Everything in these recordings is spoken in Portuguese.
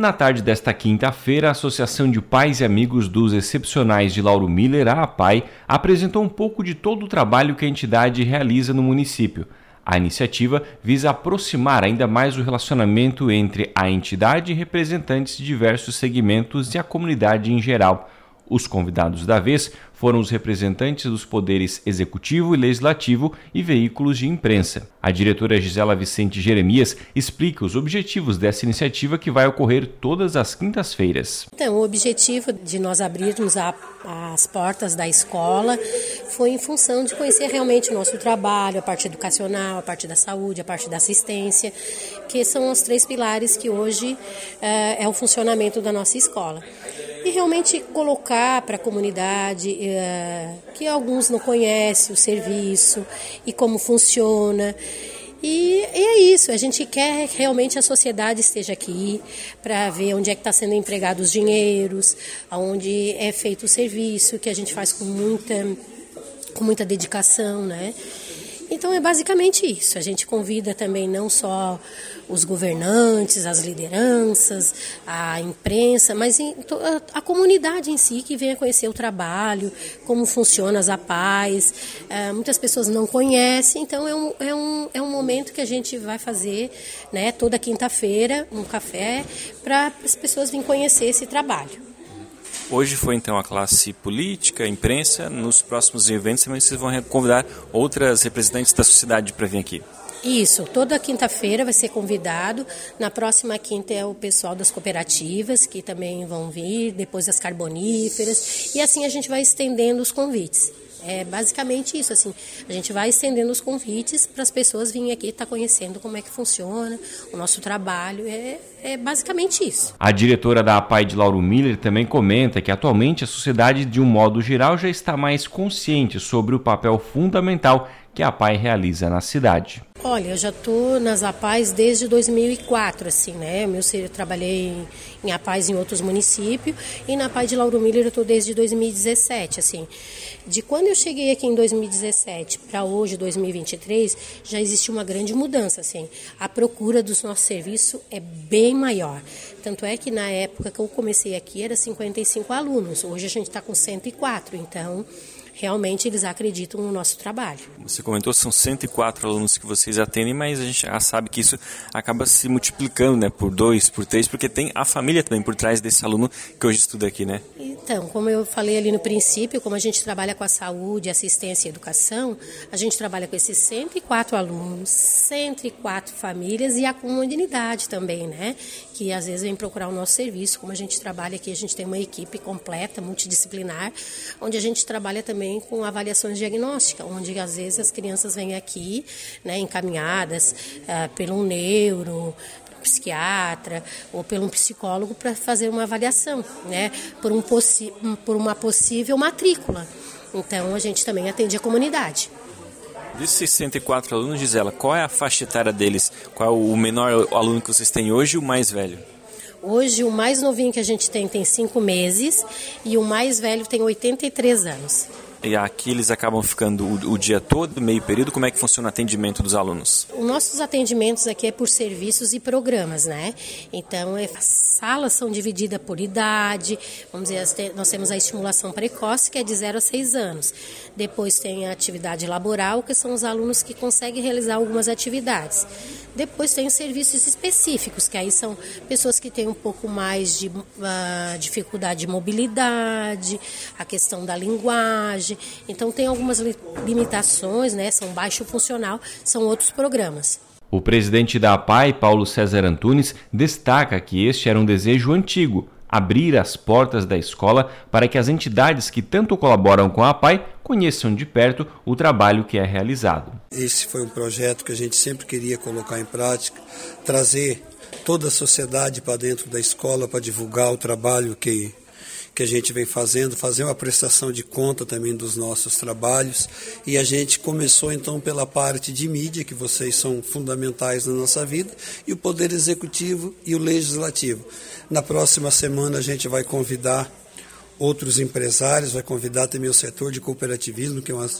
Na tarde desta quinta-feira, a Associação de Pais e Amigos dos Excepcionais de Lauro Miller, a APAI, apresentou um pouco de todo o trabalho que a entidade realiza no município. A iniciativa visa aproximar ainda mais o relacionamento entre a entidade e representantes de diversos segmentos e a comunidade em geral. Os convidados da vez foram os representantes dos poderes executivo e legislativo e veículos de imprensa. A diretora Gisela Vicente Jeremias explica os objetivos dessa iniciativa que vai ocorrer todas as quintas-feiras. Então, o objetivo de nós abrirmos a, as portas da escola foi em função de conhecer realmente o nosso trabalho, a parte educacional, a parte da saúde, a parte da assistência, que são os três pilares que hoje uh, é o funcionamento da nossa escola e realmente colocar para a comunidade é, que alguns não conhecem o serviço e como funciona. E, e, é isso, a gente quer que realmente a sociedade esteja aqui para ver onde é que está sendo empregado os dinheiros, aonde é feito o serviço, que a gente faz com muita, com muita dedicação, né? Então é basicamente isso. A gente convida também não só os governantes, as lideranças, a imprensa, mas a, comunidade em si que venha conhecer o trabalho, como funciona as APAES. É, muitas pessoas não conhecem, então é um, é, um, é um momento que a gente vai fazer né, toda quinta-feira um café para as pessoas virem conhecer esse trabalho. Hoje foi então a classe política, a imprensa. Nos próximos eventos também vocês vão convidar outras representantes da sociedade para vir aqui. Isso, toda quinta-feira vai ser convidado. Na próxima quinta é o pessoal das cooperativas que também vão vir, depois as carboníferas, e assim a gente vai estendendo os convites. É basicamente isso, assim, a gente vai estendendo os convites para as pessoas virem aqui estar tá conhecendo como é que funciona o nosso trabalho, é, é basicamente isso. A diretora da APAI de Lauro Miller também comenta que atualmente a sociedade, de um modo geral, já está mais consciente sobre o papel fundamental que a APAI realiza na cidade. Olha, eu já estou nas APAIs desde 2004, assim, né? Eu, trabalhei em, APAIs em outros municípios e na APAI de Lauro Miller eu estou desde 2017, assim. De quando eu cheguei aqui em 2017 para hoje, 2023, já existe uma grande mudança, assim. A procura dos nossos serviços é bem maior. Tanto é que na época que eu comecei aqui era 55 alunos, hoje a gente está com 104, então realmente eles acreditam no nosso trabalho. Você comentou são 104 alunos que vocês atendem, mas a gente já sabe que isso acaba se multiplicando, né, por dois, por três, porque tem a família também por trás desse aluno que hoje estuda aqui, né? Então, como eu falei ali no princípio, como a gente trabalha com a saúde, assistência e educação, a gente trabalha com esses 104 alunos, 104 famílias e a comunidade também, né? Que às vezes vem procurar o nosso serviço. Como a gente trabalha aqui, a gente tem uma equipe completa, multidisciplinar, onde a gente trabalha também com avaliações diagnósticas, onde às vezes as crianças vêm aqui, né, encaminhadas uh, pelo neuro, psiquiatra ou pelo um psicólogo para fazer uma avaliação, né, por, um por uma possível matrícula. Então a gente também atende a comunidade. Desses 64 alunos, Gisela, qual é a faixa etária deles? Qual é o menor aluno que vocês têm hoje e o mais velho? Hoje, o mais novinho que a gente tem tem 5 meses e o mais velho tem 83 anos. E aqui eles acabam ficando o, o, dia todo, meio período? Como é que funciona o atendimento dos alunos? Os nossos atendimentos aqui é por serviços e programas, né? Então, é, as salas são divididas por idade. Vamos dizer, nós temos a estimulação precoce, que é de 0 a 6 anos. Depois tem a atividade laboral, que são os alunos que conseguem realizar algumas atividades. Depois tem os serviços específicos, que aí são pessoas que têm um pouco mais de uh, dificuldade de mobilidade, a questão da linguagem. Então tem algumas limitações, né? São baixo funcional, são outros programas. O presidente da APAI, Paulo César Antunes, destaca que este era um desejo antigo abrir as portas da escola para que as entidades que tanto colaboram com a PAI conheçam de perto o trabalho que é realizado. Esse foi um projeto que a gente sempre queria colocar em prática, trazer toda a sociedade para dentro da escola para divulgar o trabalho que que a gente vem fazendo, fazer uma prestação de conta também dos nossos trabalhos. E a gente começou então pela parte de mídia, que vocês são fundamentais na nossa vida, e o Poder Executivo e o Legislativo. Na próxima semana a gente vai convidar outros empresários, vai convidar também o setor de cooperativismo, que é uma, uma,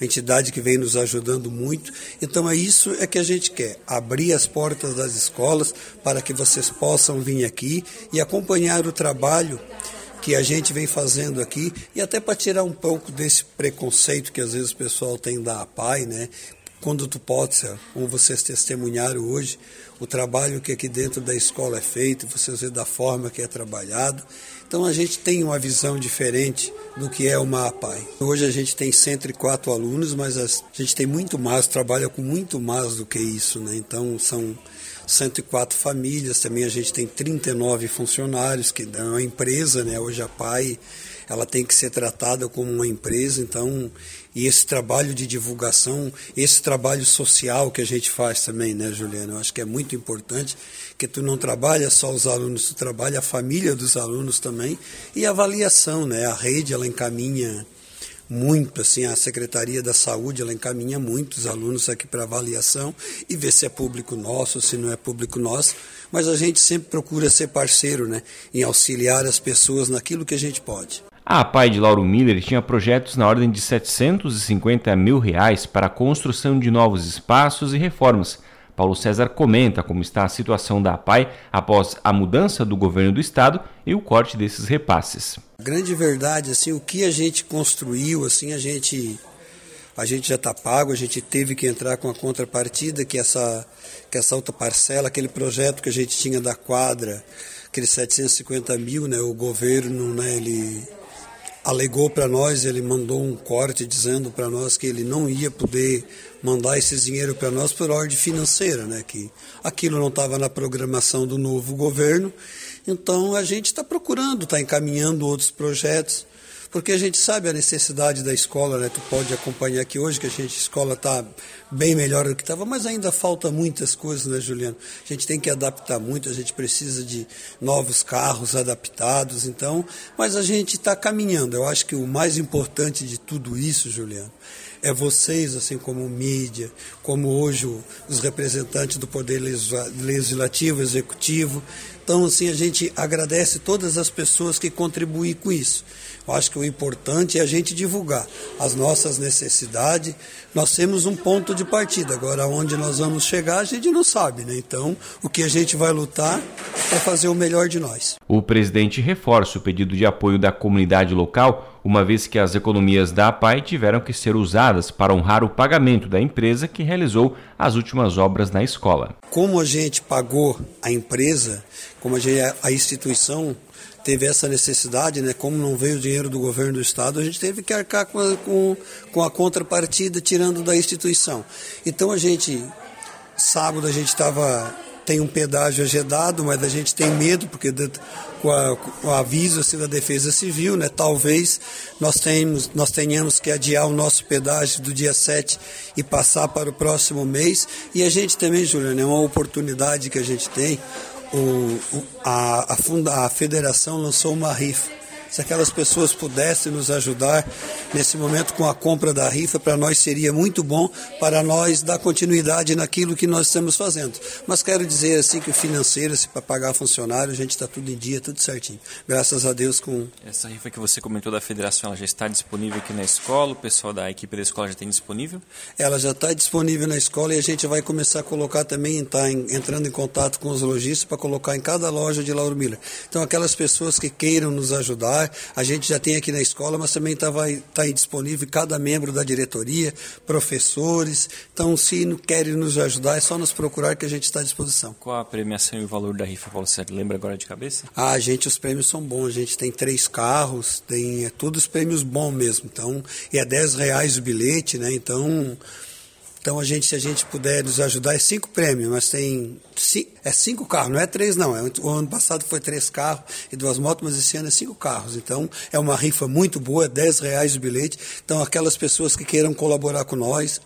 entidade que vem nos ajudando muito. Então é isso é que a gente quer, abrir as portas das escolas para que vocês possam vir aqui e acompanhar o trabalho que a gente vem fazendo aqui e até para tirar um pouco desse preconceito que às vezes o pessoal tem da APAI, né? Quando tu possa, como vocês testemunharam hoje, o trabalho que aqui dentro da escola é feito, vocês vê da forma que é trabalhado. Então a gente tem uma visão diferente do que é uma APAI. Hoje a gente tem 104 alunos, mas a gente tem muito mais, trabalha com muito mais do que isso, né? Então são 104 famílias, também a gente tem 39 funcionários, que é uma empresa, né? Hoje a PAI ela tem que ser tratada como uma empresa, então, e esse trabalho de divulgação, esse trabalho social que a gente faz também, né, Juliana? Eu acho que é muito importante que tu não trabalha só os alunos, tu trabalha a família dos alunos também e a avaliação, né? A rede ela encaminha muito, assim, a Secretaria da Saúde, ela encaminha muitos alunos aqui para avaliação e ver se é público nosso, se não é público nosso, mas a gente sempre procura ser parceiro, né, em auxiliar as pessoas naquilo que a gente pode. A pai de Lauro Miller tinha projetos na ordem de 750 mil reais para a construção de novos espaços e reformas. Paulo César comenta como está a situação da APAI após a mudança do governo do estado e o corte desses repasses. Grande verdade, assim, o que a gente construiu, assim, a gente a gente já está pago, a gente teve que entrar com a contrapartida, que essa, que essa outra parcela, aquele projeto que a gente tinha da quadra, aqueles 750 mil, né, o governo, né, ele alegou para nós, ele mandou um corte dizendo para nós que ele não ia poder mandar esse dinheiro para nós por ordem financeira, né? Que aquilo não estava na programação do novo governo. Então a gente está procurando, está encaminhando outros projetos porque a gente sabe a necessidade da escola, né? Tu pode acompanhar aqui hoje que a gente a escola está bem melhor do que estava, mas ainda falta muitas coisas, né, Juliano? A gente tem que adaptar muito, a gente precisa de novos carros adaptados, então, mas a gente está caminhando. Eu acho que o mais importante de tudo isso, Juliano, é vocês, assim como mídia, como hoje os representantes do Poder Legislativo, Executivo. Então, assim, a gente agradece todas as pessoas que contribuem com isso. Eu acho que o importante é a gente divulgar as nossas necessidades. Nós temos um ponto de partida. Agora, onde nós vamos chegar, a gente não sabe, né? Então, o que a gente vai lutar é fazer o melhor de nós. O presidente reforça o pedido de apoio da comunidade local, uma vez que as economias da APAI tiveram que ser usadas para honrar o pagamento da empresa que realizou as últimas obras na escola. Como a gente pagou a empresa, como a, gente, a instituição teve essa necessidade, né? Como não veio o dinheiro do governo do estado, a gente teve que arcar com a, com, com a contrapartida tirando da instituição. Então a gente sábado a gente estava tem um pedágio agedado, mas a gente tem medo porque com, a, com o aviso assim, da Defesa Civil, né? Talvez nós tenhamos nós tenhamos que adiar o nosso pedágio do dia 7 e passar para o próximo mês. E a gente também, Juliana, é uma oportunidade que a gente tem o, a, a, funda, a federação lançou uma rifa. Se aquelas pessoas pudessem nos ajudar nesse momento com a compra da rifa, para nós seria muito bom para nós dar continuidade naquilo que nós estamos fazendo. Mas quero dizer assim que o financeiro, se para pagar funcionário, a gente está tudo em dia, tudo certinho. Graças a Deus com. Essa rifa que você comentou da federação, ela já está disponível aqui na escola? O pessoal da equipe da escola já tem disponível? Ela já está disponível na escola e a gente vai começar a colocar também, tá em, entrando em contato com os lojistas para colocar em cada loja de Lauro Miller. Então, aquelas pessoas que queiram nos ajudar, a gente já tem aqui na escola, mas também está tá aí disponível cada membro da diretoria, professores. Então, se querem nos ajudar, é só nos procurar que a gente está à disposição. Qual a premiação e o valor da rifa, Paulo Sérgio? Lembra agora de cabeça? Ah, gente, os prêmios são bons. A gente tem três carros, tem é, todos prêmios bons mesmo. Então, e é 10 reais o bilhete, né? Então, então a gente, se a gente puder nos ajudar, é cinco prêmios, mas tem é cinco carros, não é três não. É, o ano passado foi três carros e duas motos, mas esse ano é cinco carros. Então é uma rifa muito boa, é 10 reais o bilhete. Então aquelas pessoas que queiram colaborar com nós,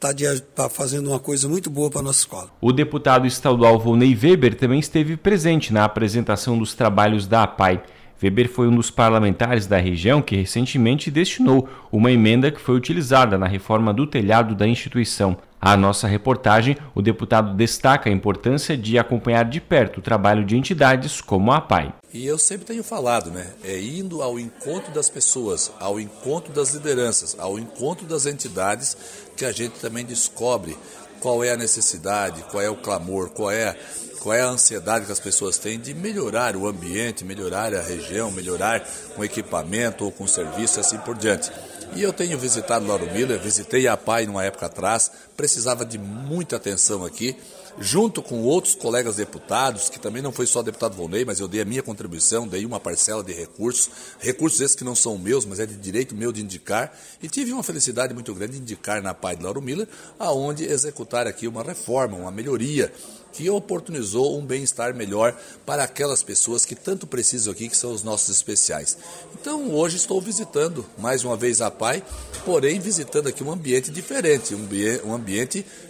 está tá fazendo uma coisa muito boa para a nossa escola. O deputado estadual Volney Weber também esteve presente na apresentação dos trabalhos da APAI. Weber foi um dos parlamentares da região que recentemente destinou uma emenda que foi utilizada na reforma do telhado da instituição. A nossa reportagem, o deputado destaca a importância de acompanhar de perto o trabalho de entidades como a APAI. E eu sempre tenho falado, né? É indo ao encontro das pessoas, ao encontro das lideranças, ao encontro das entidades, que a gente também descobre qual é a necessidade, qual é o clamor, qual é, qual é a ansiedade que as pessoas têm de melhorar o ambiente, melhorar a região, melhorar com equipamento ou com serviço assim por diante. E eu tenho visitado Lauro Miller, visitei a PAI numa época atrás, precisava de muita atenção aqui, junto com outros colegas deputados, que também não foi só deputado Volney, mas eu dei a minha contribuição, dei uma parcela de recursos, recursos esses que não são meus, mas é de direito meu de indicar, e tive uma felicidade muito grande de indicar na PAI de Lauro Miller, aonde executar aqui uma reforma, uma melhoria que oportunizou um bem-estar melhor para aquelas pessoas que tanto precisam aqui, que são os nossos especiais. Então, hoje estou visitando mais uma vez a PAI, porém visitando aqui um ambiente diferente, um ambiente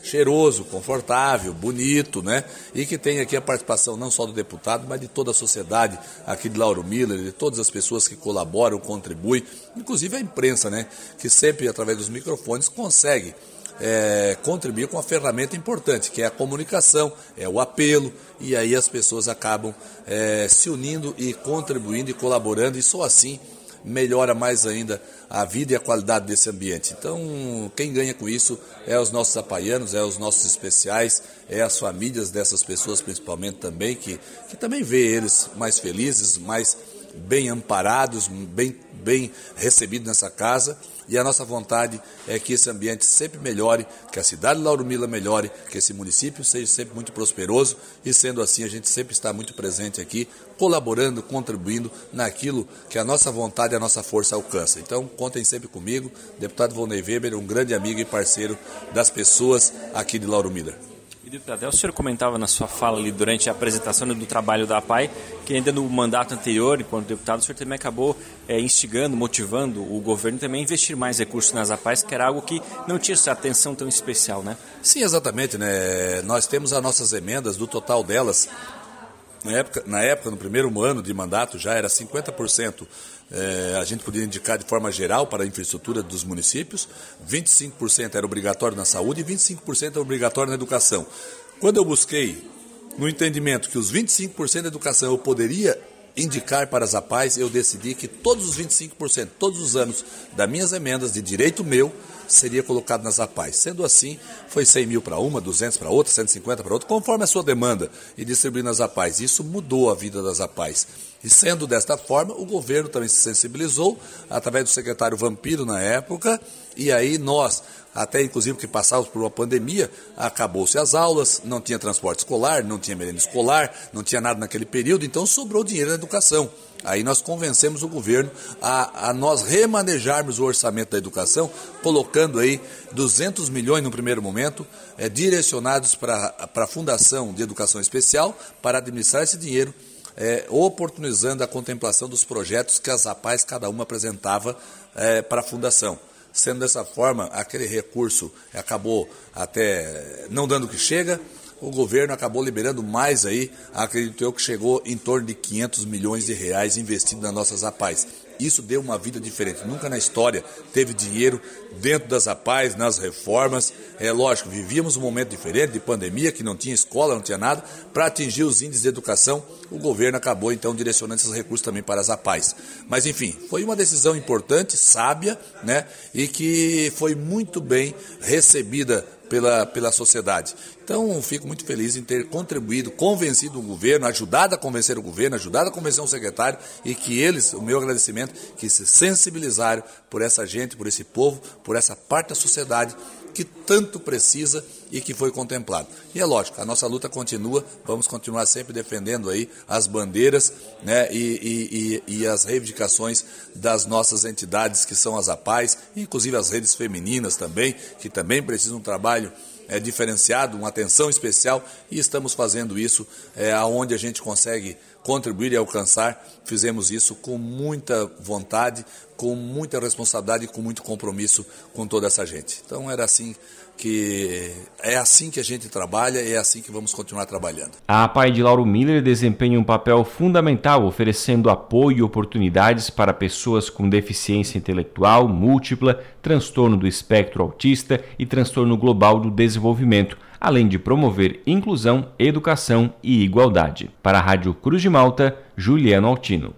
cheiroso, confortável, bonito, né? E que tem aqui a participação não só do deputado, mas de toda a sociedade aqui de Lauro Miller, de todas as pessoas que colaboram, contribuem, inclusive a imprensa, né? Que sempre, através dos microfones, consegue é, contribuir com uma ferramenta importante, que é a comunicação, é o apelo, e aí as pessoas acabam é, se unindo e contribuindo e colaborando, e só assim melhora mais ainda a vida e a qualidade desse ambiente. Então, quem ganha com isso é os nossos apaianos, é os nossos especiais, é as famílias dessas pessoas principalmente também, que, que também vê eles mais felizes, mais bem amparados, bem, bem recebidos nessa casa. E a nossa vontade é que esse ambiente sempre melhore, que a cidade de Lauro Mila melhore, que esse município seja sempre muito prosperoso e sendo assim a gente sempre está muito presente aqui, colaborando, contribuindo naquilo que a nossa vontade e a nossa força alcança. Então contem sempre comigo, deputado Volney Weber, um grande amigo e parceiro das pessoas aqui de Lauro Miller. Deputado, o senhor comentava na sua fala ali durante a apresentação do trabalho da APAI que ainda no mandato anterior, enquanto deputado, o senhor também acabou é, instigando, motivando o governo também a investir mais recursos nas APAIs, que era algo que não tinha essa atenção tão especial, né? Sim, exatamente, né? Nós temos as nossas emendas, do total delas, na época, na época, no primeiro ano de mandato, já era 50% é, a gente podia indicar de forma geral para a infraestrutura dos municípios, 25% era obrigatório na saúde e 25% era obrigatório na educação. Quando eu busquei no entendimento que os 25% da educação eu poderia indicar para as APAES, eu decidi que todos os 25%, todos os anos das minhas emendas de direito meu, seria colocado nas APAES. Sendo assim, foi 100 mil para uma, 200 para outra, 150 para outra, conforme a sua demanda, e distribuindo nas APAES. Isso mudou a vida das APAES. E sendo desta forma, o governo também se sensibilizou, através do secretário Vampiro na época, e aí nós, até inclusive que passávamos por uma pandemia, acabou-se as aulas, não tinha transporte escolar, não tinha merenda escolar, não tinha nada naquele período, então sobrou dinheiro na educação. Aí nós convencemos o governo a, a nós remanejarmos o orçamento da educação, colocando aí 200 milhões no primeiro momento, é, direcionados para a Fundação de Educação Especial, para administrar esse dinheiro é, oportunizando a contemplação dos projetos que as APAES cada uma apresentava é, para a Fundação. Sendo dessa forma, aquele recurso acabou até não dando o que chega, o governo acabou liberando mais aí, acredito eu que chegou em torno de 500 milhões de reais investidos nas nossas APAES. Isso deu uma vida diferente. Nunca na história teve dinheiro dentro das APAES, nas reformas. É lógico, vivíamos um momento diferente de pandemia, que não tinha escola, não tinha nada. Para atingir os índices de educação, o governo acabou então direcionando esses recursos também para as APAES. Mas enfim, foi uma decisão importante, sábia, né? E que foi muito bem recebida pela, pela sociedade. Então, fico muito feliz em ter contribuído, convencido o governo, ajudado a convencer o governo, ajudado a convencer o secretário e que eles, o meu agradecimento, que se sensibilizaram por essa gente, por esse povo, por essa parte da sociedade que tanto precisa e que foi contemplado. E é lógico, a nossa luta continua, vamos continuar sempre defendendo aí as bandeiras né, e, e, e, e as reivindicações das nossas entidades que são as APAES, inclusive as redes femininas também, que também precisam de um trabalho é, diferenciado, uma atenção especial, e estamos fazendo isso é, aonde a gente consegue contribuir e alcançar. Fizemos isso com muita vontade, com muita responsabilidade e com muito compromisso com toda essa gente. Então era assim que é assim que a gente trabalha e é assim que vamos continuar trabalhando. A Pai de Lauro Miller desempenha um papel fundamental oferecendo apoio e oportunidades para pessoas com deficiência intelectual múltipla, transtorno do espectro autista e transtorno global do desenvolvimento, além de promover inclusão, educação e igualdade. Para a Rádio Cruz de Malta, Juliano Altino.